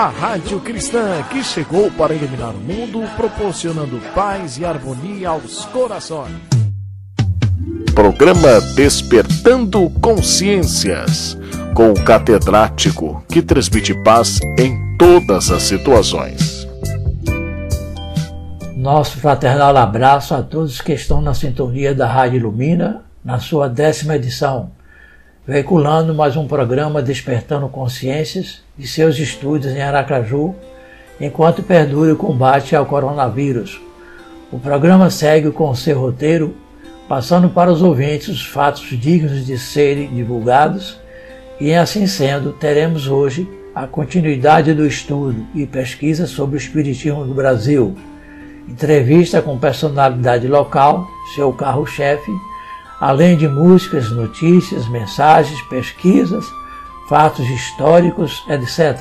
A Rádio Cristã que chegou para iluminar o mundo, proporcionando paz e harmonia aos corações. Programa Despertando Consciências, com o catedrático que transmite paz em todas as situações. Nosso fraternal abraço a todos que estão na sintonia da Rádio Ilumina, na sua décima edição veiculando mais um programa Despertando Consciências de seus estudos em Aracaju, enquanto perdura o combate ao coronavírus. O programa segue com seu roteiro, passando para os ouvintes os fatos dignos de serem divulgados, e assim sendo, teremos hoje a continuidade do estudo e pesquisa sobre o Espiritismo do Brasil, entrevista com personalidade local, seu carro-chefe, além de músicas, notícias, mensagens, pesquisas, fatos históricos, etc.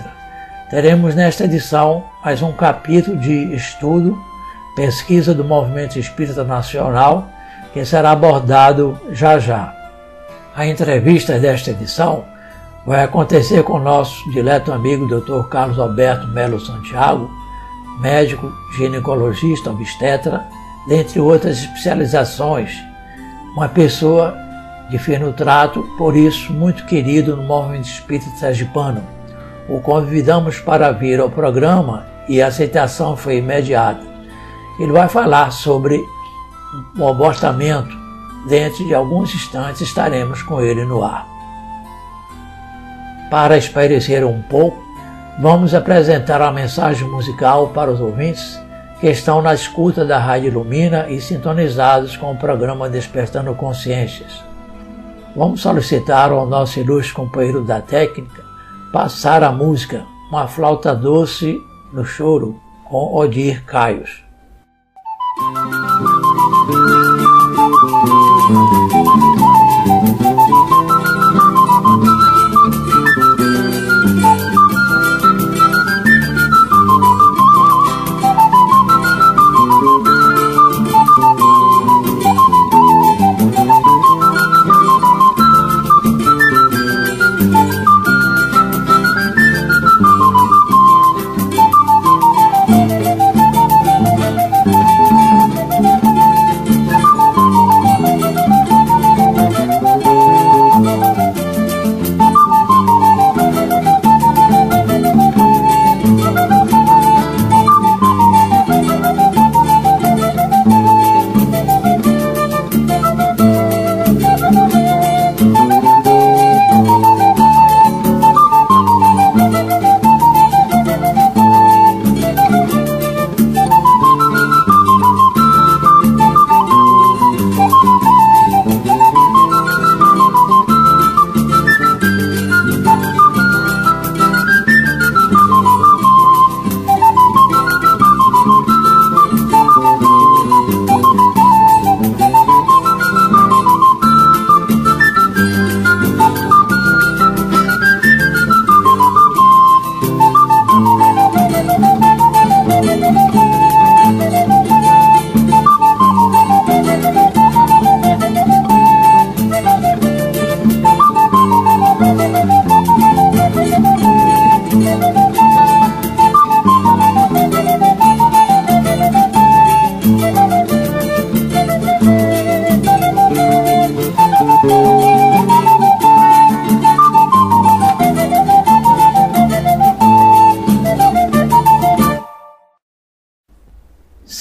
Teremos nesta edição mais um capítulo de estudo, pesquisa do Movimento Espírita Nacional, que será abordado já já. A entrevista desta edição vai acontecer com o nosso dileto amigo Dr. Carlos Alberto Melo Santiago, médico, ginecologista, obstetra, dentre outras especializações uma pessoa de fino trato, por isso muito querido no movimento espírita sergipano. O convidamos para vir ao programa e a aceitação foi imediata. Ele vai falar sobre o abortamento. Dentro de alguns instantes estaremos com ele no ar. Para espairecer um pouco, vamos apresentar a mensagem musical para os ouvintes que estão na escuta da Rádio Lumina e sintonizados com o programa Despertando Consciências. Vamos solicitar ao nosso ilustre companheiro da técnica passar a música Uma Flauta Doce no Choro com Odir Caios.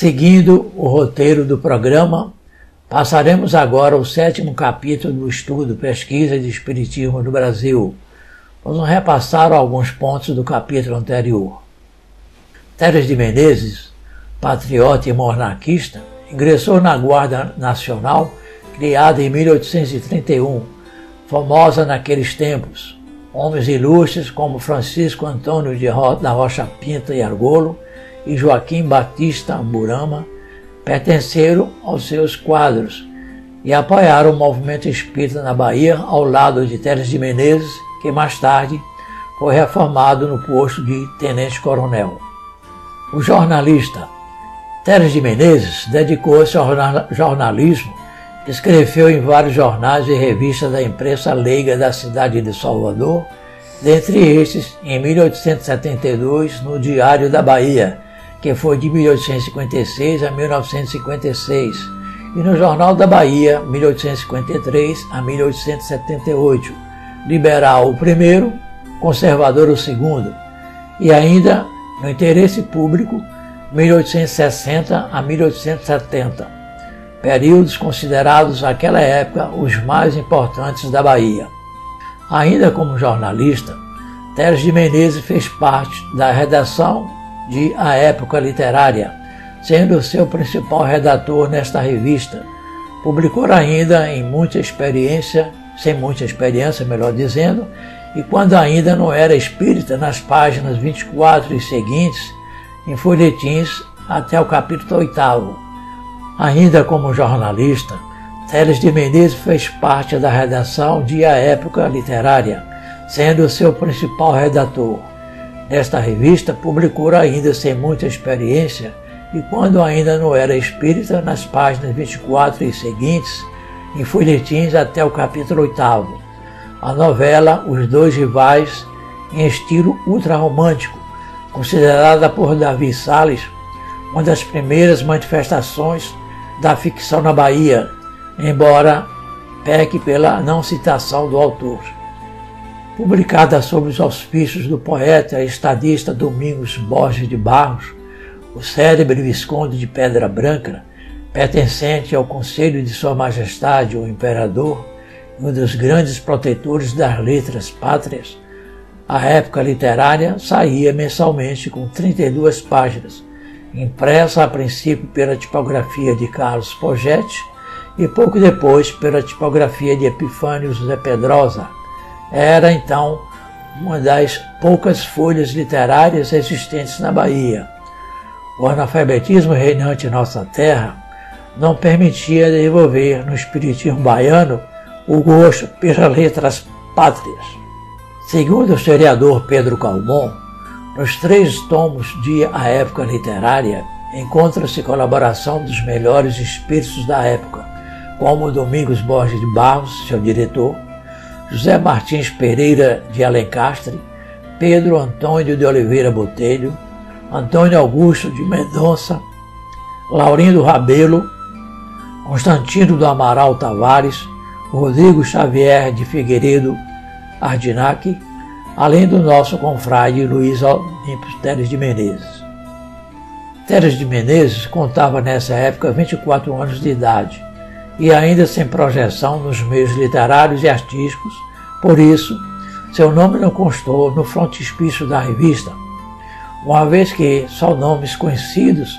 Seguindo o roteiro do programa, passaremos agora ao sétimo capítulo do estudo Pesquisa de Espiritismo no Brasil. Vamos repassar alguns pontos do capítulo anterior. Teres de Menezes, patriota e monarquista, ingressou na Guarda Nacional, criada em 1831, famosa naqueles tempos. Homens ilustres como Francisco Antônio de Ro da Rocha Pinta e Argolo e Joaquim Batista Amburama pertenceram aos seus quadros e apoiaram o movimento espírita na Bahia ao lado de Teres de Menezes, que mais tarde foi reformado no posto de tenente-coronel. O jornalista Teres de Menezes dedicou-se ao jornalismo, escreveu em vários jornais e revistas da imprensa leiga da cidade de Salvador Dentre estes, em 1872, no Diário da Bahia, que foi de 1856 a 1956, e no Jornal da Bahia, 1853 a 1878, liberal o primeiro, conservador o segundo, e ainda no interesse público, 1860 a 1870, períodos considerados naquela época os mais importantes da Bahia. Ainda como jornalista, Teres de Menezes fez parte da redação de A Época Literária, sendo seu principal redator nesta revista. Publicou ainda em muita experiência, sem muita experiência, melhor dizendo, e quando ainda não era espírita, nas páginas 24 e seguintes, em folhetins até o capítulo 8. Ainda como jornalista, Teles de Menezes fez parte da redação de A Época Literária, sendo seu principal redator. Nesta revista, publicou ainda sem muita experiência e quando ainda não era espírita, nas páginas 24 e seguintes, em folhetins até o capítulo 8. A novela Os Dois Rivais, em estilo ultrarromântico, considerada por Davi Salles uma das primeiras manifestações da ficção na Bahia, embora peque pela não citação do autor. Publicada sob os auspícios do poeta e estadista Domingos Borges de Barros, o célebre Visconde de Pedra Branca, pertencente ao Conselho de Sua Majestade o Imperador, um dos grandes protetores das letras pátrias, a época literária saía mensalmente com 32 páginas, impressa a princípio pela tipografia de Carlos Pogetti e pouco depois pela tipografia de Epifânio José Pedrosa. Era então uma das poucas folhas literárias existentes na Bahia. O analfabetismo reinante em nossa terra não permitia desenvolver no espiritismo baiano o gosto pelas letras pátrias. Segundo o historiador Pedro Calmon, nos três tomos de A Época Literária encontra-se colaboração dos melhores espíritos da época, como Domingos Borges de Barros, seu diretor, José Martins Pereira de Alencastre, Pedro Antônio de Oliveira Botelho, Antônio Augusto de Mendonça, Laurindo Rabelo, Constantino do Amaral Tavares, Rodrigo Xavier de Figueiredo Ardinac, além do nosso confrade Luiz Olímpio Teres de Menezes. Teres de Menezes contava nessa época 24 anos de idade e ainda sem projeção nos meios literários e artísticos, por isso, seu nome não constou no frontispício da revista, uma vez que só nomes conhecidos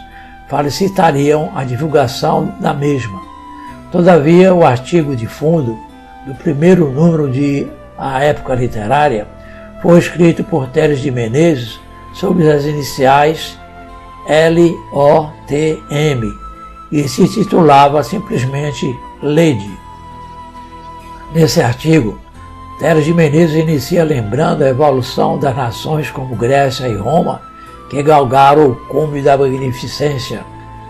facilitariam a divulgação da mesma. Todavia, o artigo de fundo do primeiro número de A Época Literária foi escrito por Teres de Menezes sob as iniciais L-O-T-M e se titulava simplesmente Lady. Nesse artigo, Teres de Menezes inicia lembrando a evolução das nações como Grécia e Roma, que galgaram o cume da magnificência,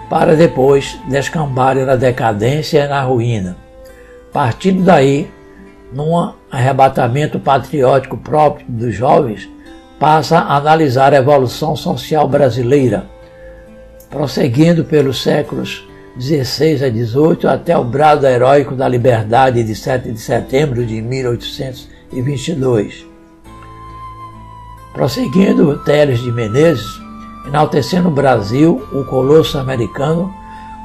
para depois descambarem na decadência e na ruína. Partindo daí, num arrebatamento patriótico próprio dos jovens, passa a analisar a evolução social brasileira, prosseguindo pelos séculos 16 a 18 até o brado heróico da liberdade de 7 de setembro de 1822. Prosseguindo Teles de Menezes, enaltecendo o Brasil, o colosso americano,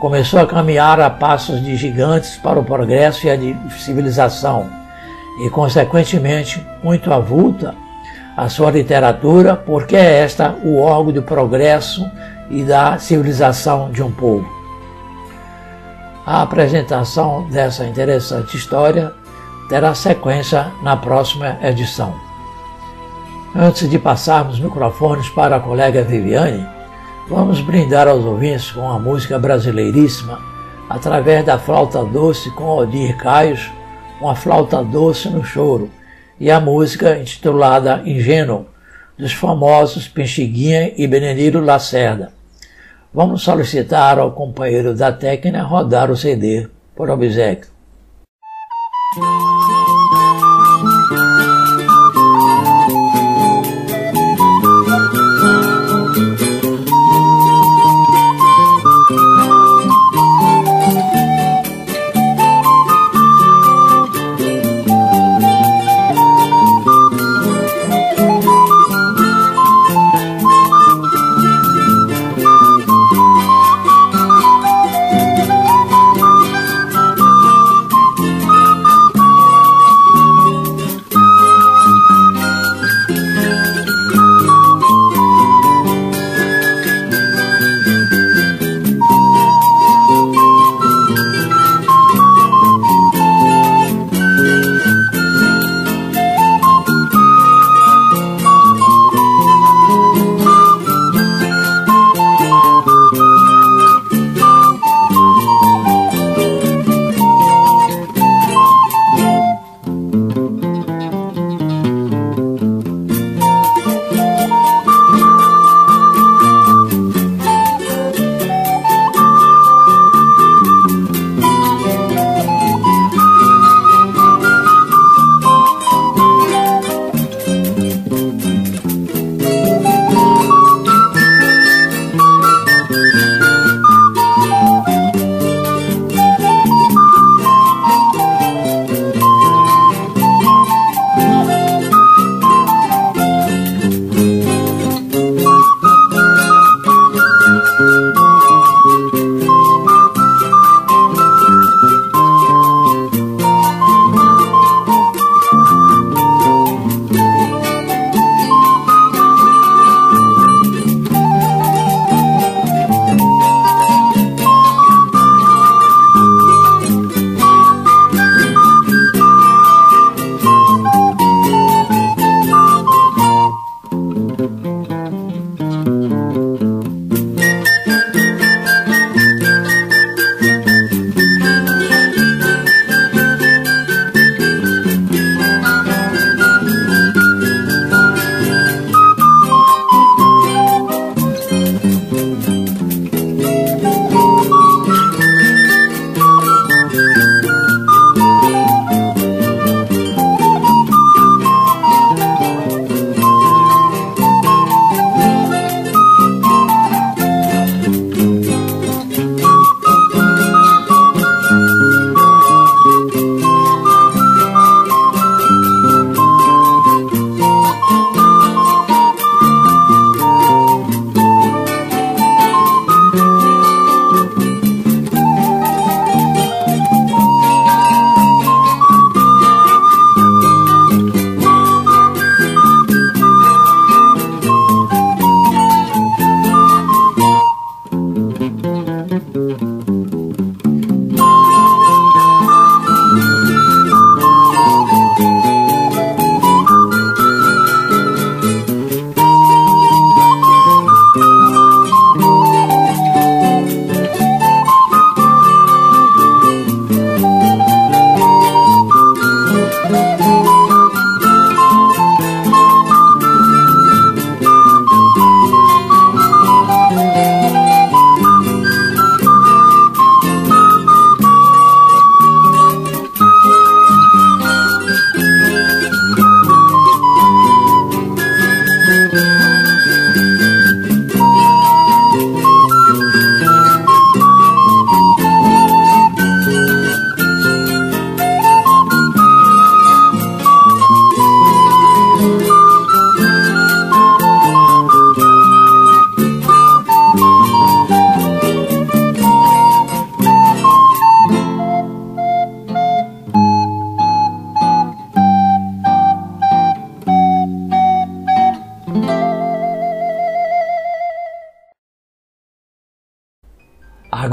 começou a caminhar a passos de gigantes para o progresso e a civilização, e consequentemente muito avulta a sua literatura, porque é esta o órgão do progresso e da civilização de um povo. A apresentação dessa interessante história terá sequência na próxima edição. Antes de passarmos microfones para a colega Viviane, vamos brindar aos ouvintes com a música brasileiríssima através da flauta doce com Odir Caios, uma flauta doce no choro, e a música intitulada Ingênuo, dos famosos Penchiguinha e Benedito Lacerda. Vamos solicitar ao companheiro da técnica rodar o CD por obsequio.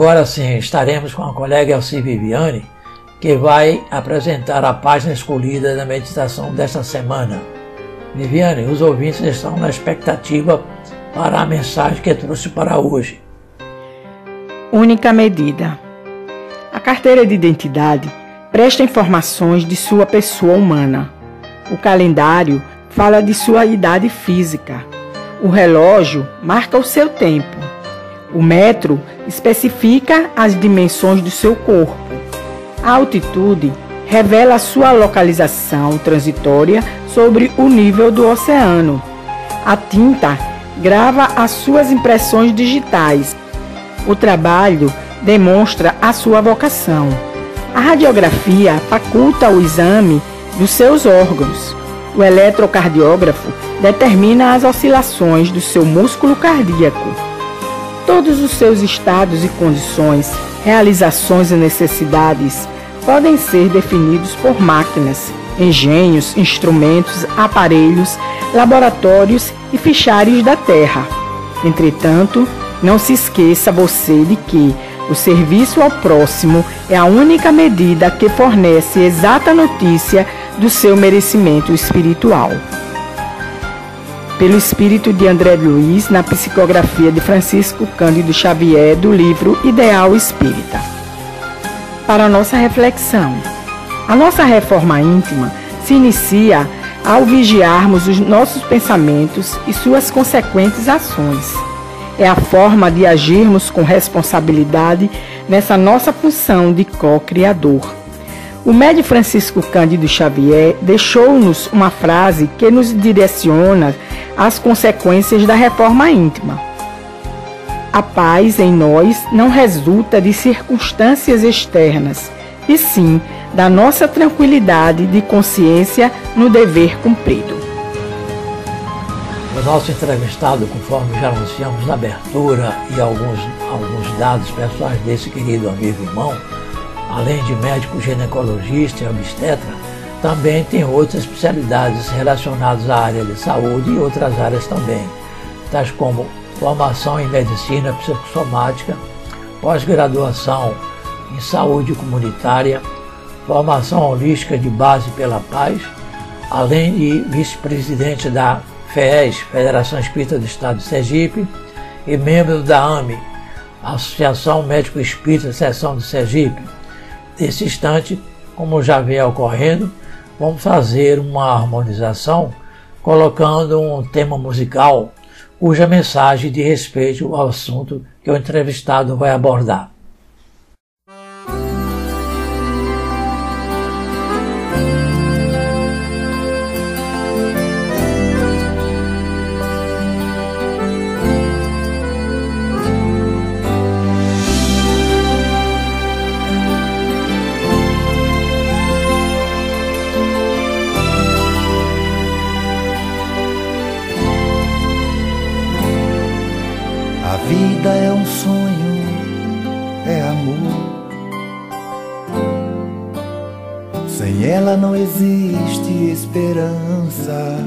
Agora sim, estaremos com a colega Elci Viviane, que vai apresentar a página escolhida da meditação desta semana. Viviane, os ouvintes estão na expectativa para a mensagem que trouxe para hoje. Única medida. A carteira de identidade presta informações de sua pessoa humana. O calendário fala de sua idade física. O relógio marca o seu tempo. O metro especifica as dimensões do seu corpo. A altitude revela sua localização transitória sobre o nível do oceano. A tinta grava as suas impressões digitais o trabalho demonstra a sua vocação. A radiografia faculta o exame dos seus órgãos. O eletrocardiógrafo determina as oscilações do seu músculo cardíaco. Todos os seus estados e condições, realizações e necessidades podem ser definidos por máquinas, engenhos, instrumentos, aparelhos, laboratórios e fichários da Terra. Entretanto, não se esqueça você de que o serviço ao próximo é a única medida que fornece exata notícia do seu merecimento espiritual. Pelo espírito de André Luiz, na psicografia de Francisco Cândido Xavier, do livro Ideal Espírita. Para nossa reflexão, a nossa reforma íntima se inicia ao vigiarmos os nossos pensamentos e suas consequentes ações é a forma de agirmos com responsabilidade nessa nossa função de co-criador. O médio Francisco Cândido Xavier deixou-nos uma frase que nos direciona às consequências da reforma íntima. A paz em nós não resulta de circunstâncias externas, e sim da nossa tranquilidade de consciência no dever cumprido. O nosso entrevistado, conforme já anunciamos na abertura, e alguns, alguns dados pessoais desse querido amigo irmão, além de médico ginecologista e obstetra, também tem outras especialidades relacionadas à área de saúde e outras áreas também, tais como formação em medicina psicossomática, pós-graduação em saúde comunitária, formação holística de base pela paz, além de vice-presidente da FES, Federação Espírita do Estado de Sergipe, e membro da AME, Associação Médico Espírita Seção de Sergipe. Nesse instante, como já vem ocorrendo, vamos fazer uma harmonização colocando um tema musical cuja mensagem de respeito ao assunto que o entrevistado vai abordar. Existe esperança.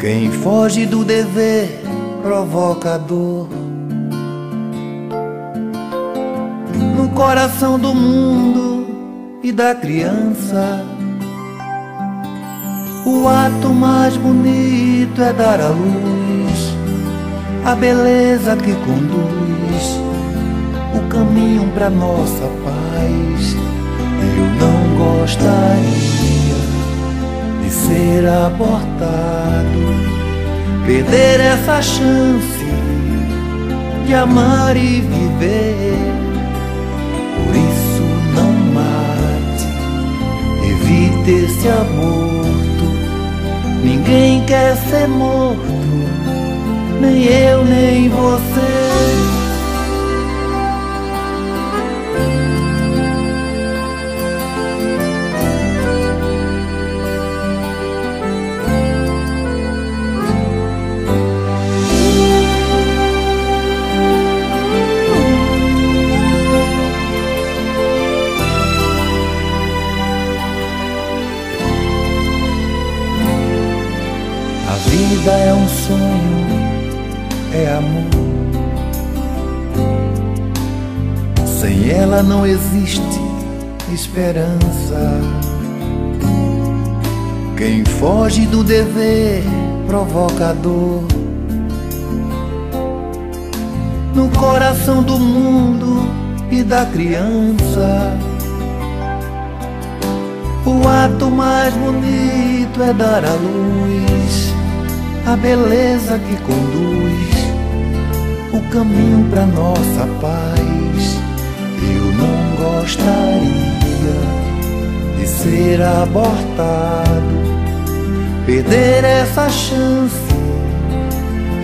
Quem foge do dever provoca dor. No coração do mundo e da criança. O ato mais bonito é dar a luz a beleza que conduz o caminho para nossa paz. Eu não gostaria de ser abortado, perder essa chance de amar e viver. Por isso não mate, evite esse aborto. Ninguém quer ser morto nem eu nem você. Esperança. Quem foge do dever provocador no coração do mundo e da criança. O ato mais bonito é dar à luz a beleza que conduz o caminho para nossa paz. Eu não gostaria de ser abortado, perder essa chance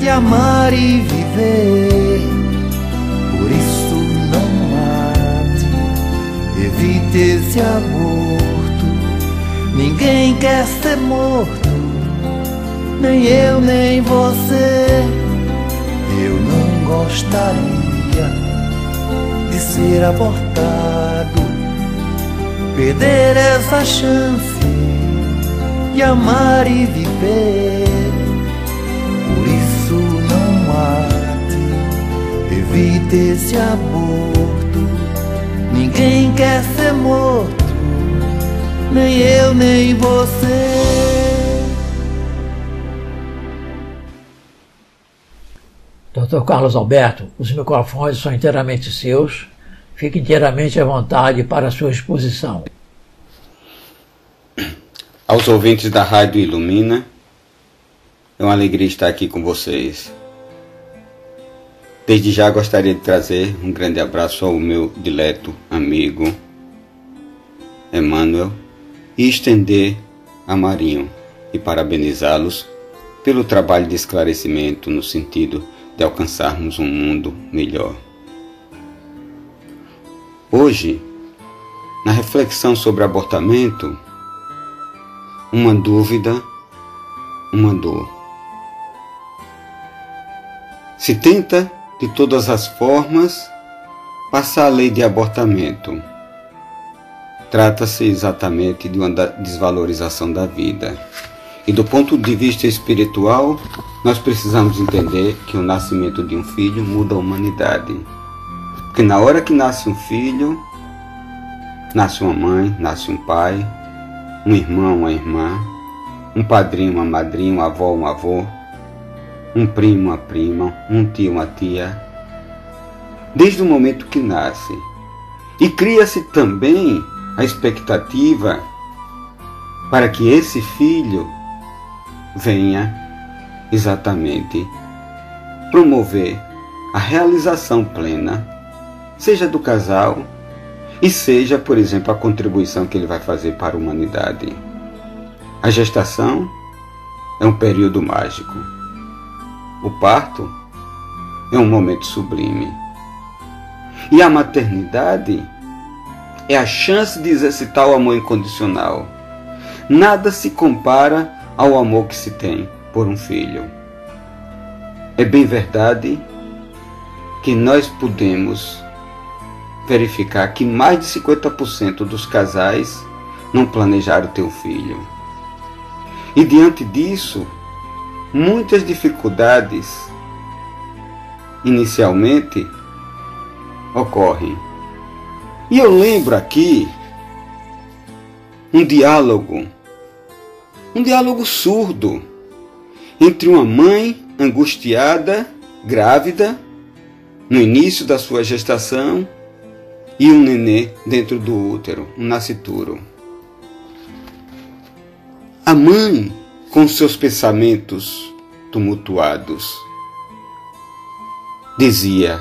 de amar e viver. Por isso não mate, evite esse aborto. Ninguém quer ser morto, nem eu nem você. Eu não gostaria de ser abortado, perder essa chance de amar e viver. Por isso não mate, evite esse aborto. Ninguém quer ser morto, nem eu nem você. Dr. Carlos Alberto, os microfones são inteiramente seus. Fique inteiramente à vontade para a sua exposição. Aos ouvintes da Rádio Ilumina, é uma alegria estar aqui com vocês. Desde já gostaria de trazer um grande abraço ao meu dileto amigo Emmanuel e estender a Marinho e parabenizá-los pelo trabalho de esclarecimento no sentido de alcançarmos um mundo melhor. Hoje, na reflexão sobre abortamento, uma dúvida, uma dor. Se tenta, de todas as formas, passar a lei de abortamento. Trata-se exatamente de uma desvalorização da vida. E do ponto de vista espiritual, nós precisamos entender que o nascimento de um filho muda a humanidade. Porque na hora que nasce um filho, nasce uma mãe, nasce um pai, um irmão, uma irmã, um padrinho, uma madrinha, um avó, um avô, um primo, uma prima, um tio, uma tia, desde o momento que nasce. E cria-se também a expectativa para que esse filho venha exatamente promover a realização plena, seja do casal e seja, por exemplo, a contribuição que ele vai fazer para a humanidade. A gestação é um período mágico. O parto é um momento sublime. E a maternidade é a chance de exercitar o amor incondicional. Nada se compara ao amor que se tem por um filho. É bem verdade que nós podemos verificar que mais de 50% dos casais não planejaram ter um filho. E diante disso, muitas dificuldades inicialmente ocorrem. E eu lembro aqui um diálogo, um diálogo surdo entre uma mãe angustiada, grávida, no início da sua gestação, e um nenê dentro do útero, um nascituro. A mãe, com seus pensamentos tumultuados, dizia: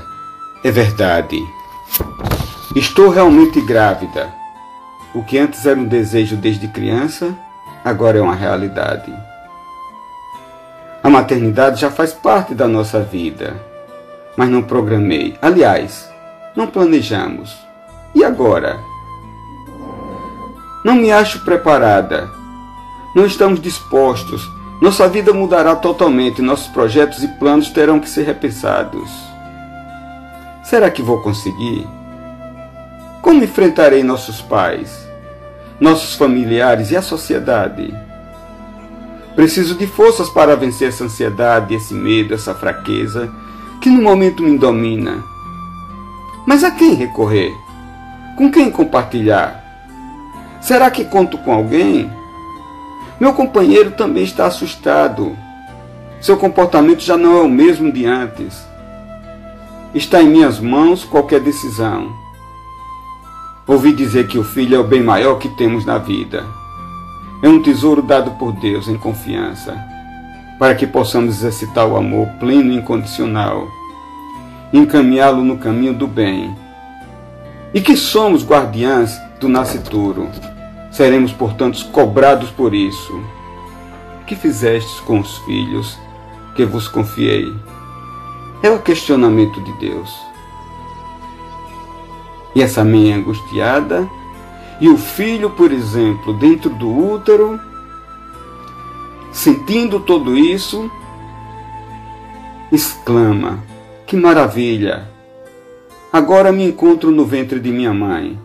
É verdade, estou realmente grávida. O que antes era um desejo desde criança, agora é uma realidade. A maternidade já faz parte da nossa vida, mas não programei. Aliás, não planejamos. E agora? Não me acho preparada. Não estamos dispostos. Nossa vida mudará totalmente. Nossos projetos e planos terão que ser repensados. Será que vou conseguir? Como enfrentarei nossos pais, nossos familiares e a sociedade? Preciso de forças para vencer essa ansiedade, esse medo, essa fraqueza que no momento me domina. Mas a quem recorrer? Com quem compartilhar? Será que conto com alguém? Meu companheiro também está assustado. Seu comportamento já não é o mesmo de antes. Está em minhas mãos qualquer decisão. Ouvi dizer que o filho é o bem maior que temos na vida. É um tesouro dado por Deus em confiança, para que possamos exercitar o amor pleno e incondicional, encaminhá-lo no caminho do bem. E que somos guardiãs do nascituro. Seremos, portanto, cobrados por isso. Que fizestes com os filhos que vos confiei? É o questionamento de Deus. E essa mãe angustiada, e o filho, por exemplo, dentro do útero, sentindo tudo isso, exclama: Que maravilha! Agora me encontro no ventre de minha mãe.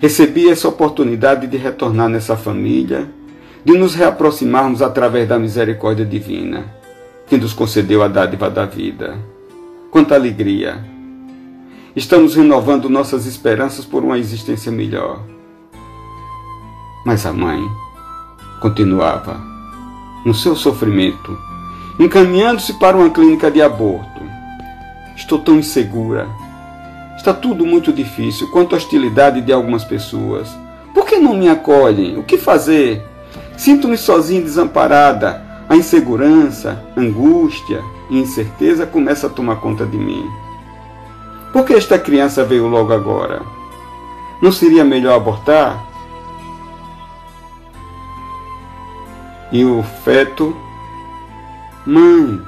Recebi essa oportunidade de retornar nessa família, de nos reaproximarmos através da misericórdia divina, que nos concedeu a dádiva da vida. Quanta alegria! Estamos renovando nossas esperanças por uma existência melhor. Mas a mãe continuava no seu sofrimento, encaminhando-se para uma clínica de aborto. Estou tão insegura Está tudo muito difícil, quanto a hostilidade de algumas pessoas. Por que não me acolhem? O que fazer? Sinto-me sozinha e desamparada. A insegurança, angústia e incerteza começam a tomar conta de mim. Por que esta criança veio logo agora? Não seria melhor abortar? E o feto? Mãe,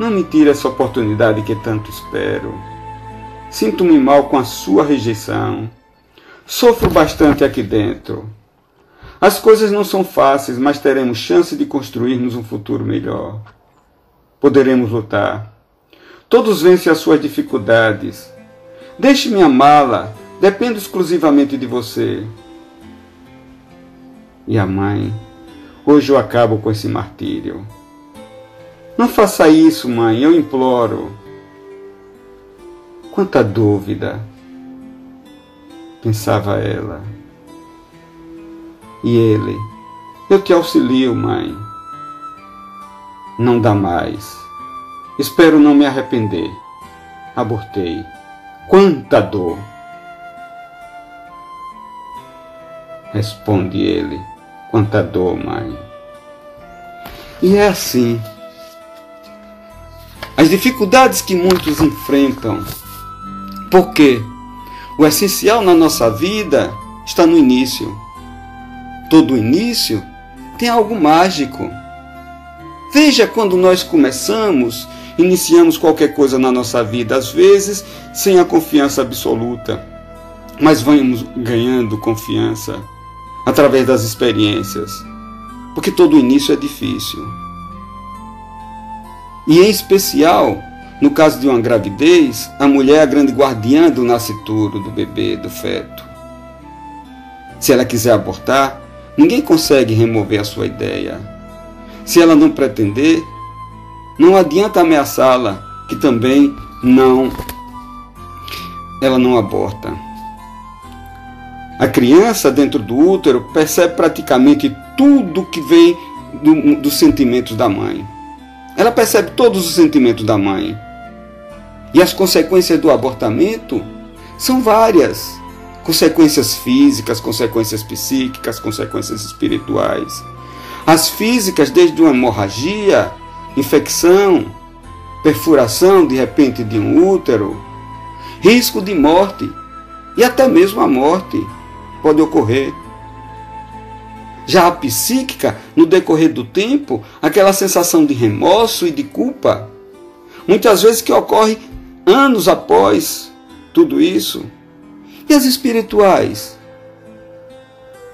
não me tire essa oportunidade que tanto espero. Sinto-me mal com a sua rejeição. Sofro bastante aqui dentro. As coisas não são fáceis, mas teremos chance de construirmos um futuro melhor. Poderemos lutar. Todos vencem as suas dificuldades. Deixe-me amá-la. Dependo exclusivamente de você. E a mãe, hoje eu acabo com esse martírio. Não faça isso, mãe, eu imploro. Quanta dúvida, pensava ela. E ele, eu te auxilio, mãe. Não dá mais. Espero não me arrepender. Abortei. Quanta dor! Responde ele. Quanta dor, mãe. E é assim. As dificuldades que muitos enfrentam porque o essencial na nossa vida está no início. Todo início tem algo mágico. Veja quando nós começamos, iniciamos qualquer coisa na nossa vida, às vezes sem a confiança absoluta, mas vamos ganhando confiança através das experiências, porque todo início é difícil. E em especial, no caso de uma gravidez, a mulher é a grande guardiã do nascituro, do bebê, do feto. Se ela quiser abortar, ninguém consegue remover a sua ideia. Se ela não pretender, não adianta ameaçá-la, que também não ela não aborta. A criança dentro do útero percebe praticamente tudo que vem do, dos sentimentos da mãe. Ela percebe todos os sentimentos da mãe. E as consequências do abortamento são várias: consequências físicas, consequências psíquicas, consequências espirituais. As físicas, desde uma hemorragia, infecção, perfuração de repente de um útero, risco de morte e até mesmo a morte pode ocorrer. Já a psíquica, no decorrer do tempo, aquela sensação de remorso e de culpa, muitas vezes que ocorre anos após tudo isso. E as espirituais?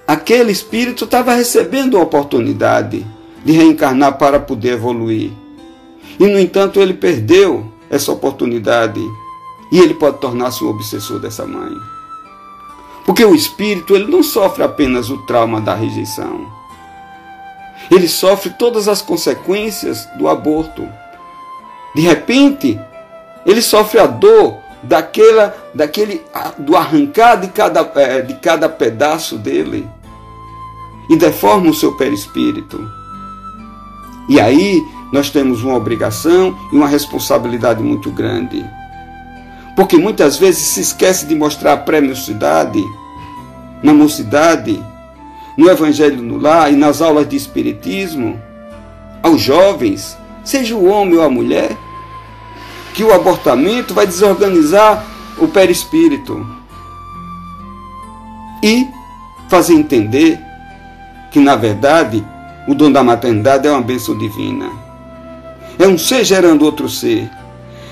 Aquele espírito estava recebendo a oportunidade de reencarnar para poder evoluir. E, no entanto, ele perdeu essa oportunidade e ele pode tornar-se um obsessor dessa mãe. Porque o espírito ele não sofre apenas o trauma da rejeição. Ele sofre todas as consequências do aborto. De repente, ele sofre a dor daquela, daquele, do arrancar de cada, é, de cada pedaço dele e deforma o seu perispírito. E aí nós temos uma obrigação e uma responsabilidade muito grande. Porque muitas vezes se esquece de mostrar a pré-mocidade, na mocidade, no Evangelho no Lar e nas aulas de Espiritismo, aos jovens, seja o homem ou a mulher, que o abortamento vai desorganizar o perispírito e fazer entender que, na verdade, o dom da maternidade é uma bênção divina. É um ser gerando outro ser.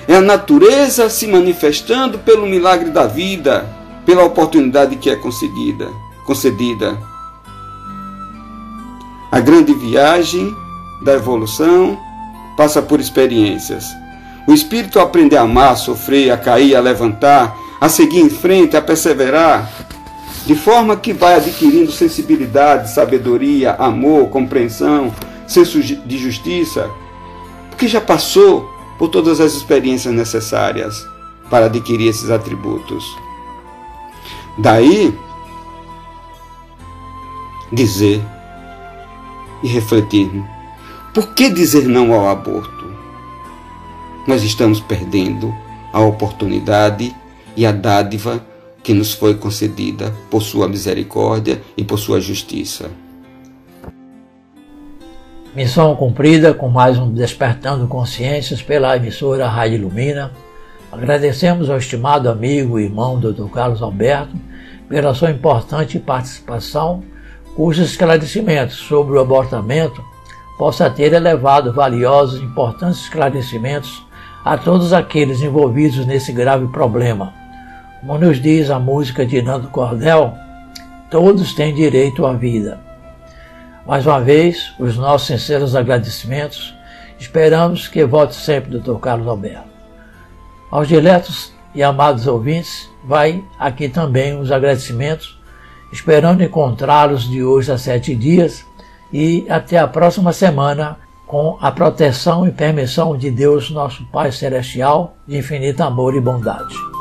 É a natureza se manifestando pelo milagre da vida, pela oportunidade que é conseguida, concedida. A grande viagem da evolução passa por experiências. O espírito aprende a amar, a sofrer, a cair, a levantar, a seguir em frente, a perseverar, de forma que vai adquirindo sensibilidade, sabedoria, amor, compreensão, senso de justiça, porque já passou por todas as experiências necessárias para adquirir esses atributos. Daí, dizer e refletir: por que dizer não ao aborto? Nós estamos perdendo a oportunidade e a dádiva que nos foi concedida por sua misericórdia e por sua justiça. Missão cumprida com mais um Despertando Consciências pela emissora Rádio Ilumina. Agradecemos ao estimado amigo e irmão Dr. Carlos Alberto pela sua importante participação, cujos esclarecimentos sobre o abortamento possa ter elevado valiosos e importantes esclarecimentos a todos aqueles envolvidos nesse grave problema como nos diz a música de Nando Cordel, todos têm direito à vida. Mais uma vez, os nossos sinceros agradecimentos. Esperamos que volte sempre, Dr. Carlos Alberto. Aos diletos e amados ouvintes, vai aqui também os agradecimentos, esperando encontrá-los de hoje a sete dias e até a próxima semana com a proteção e permissão de Deus, nosso Pai Celestial, de infinito amor e bondade.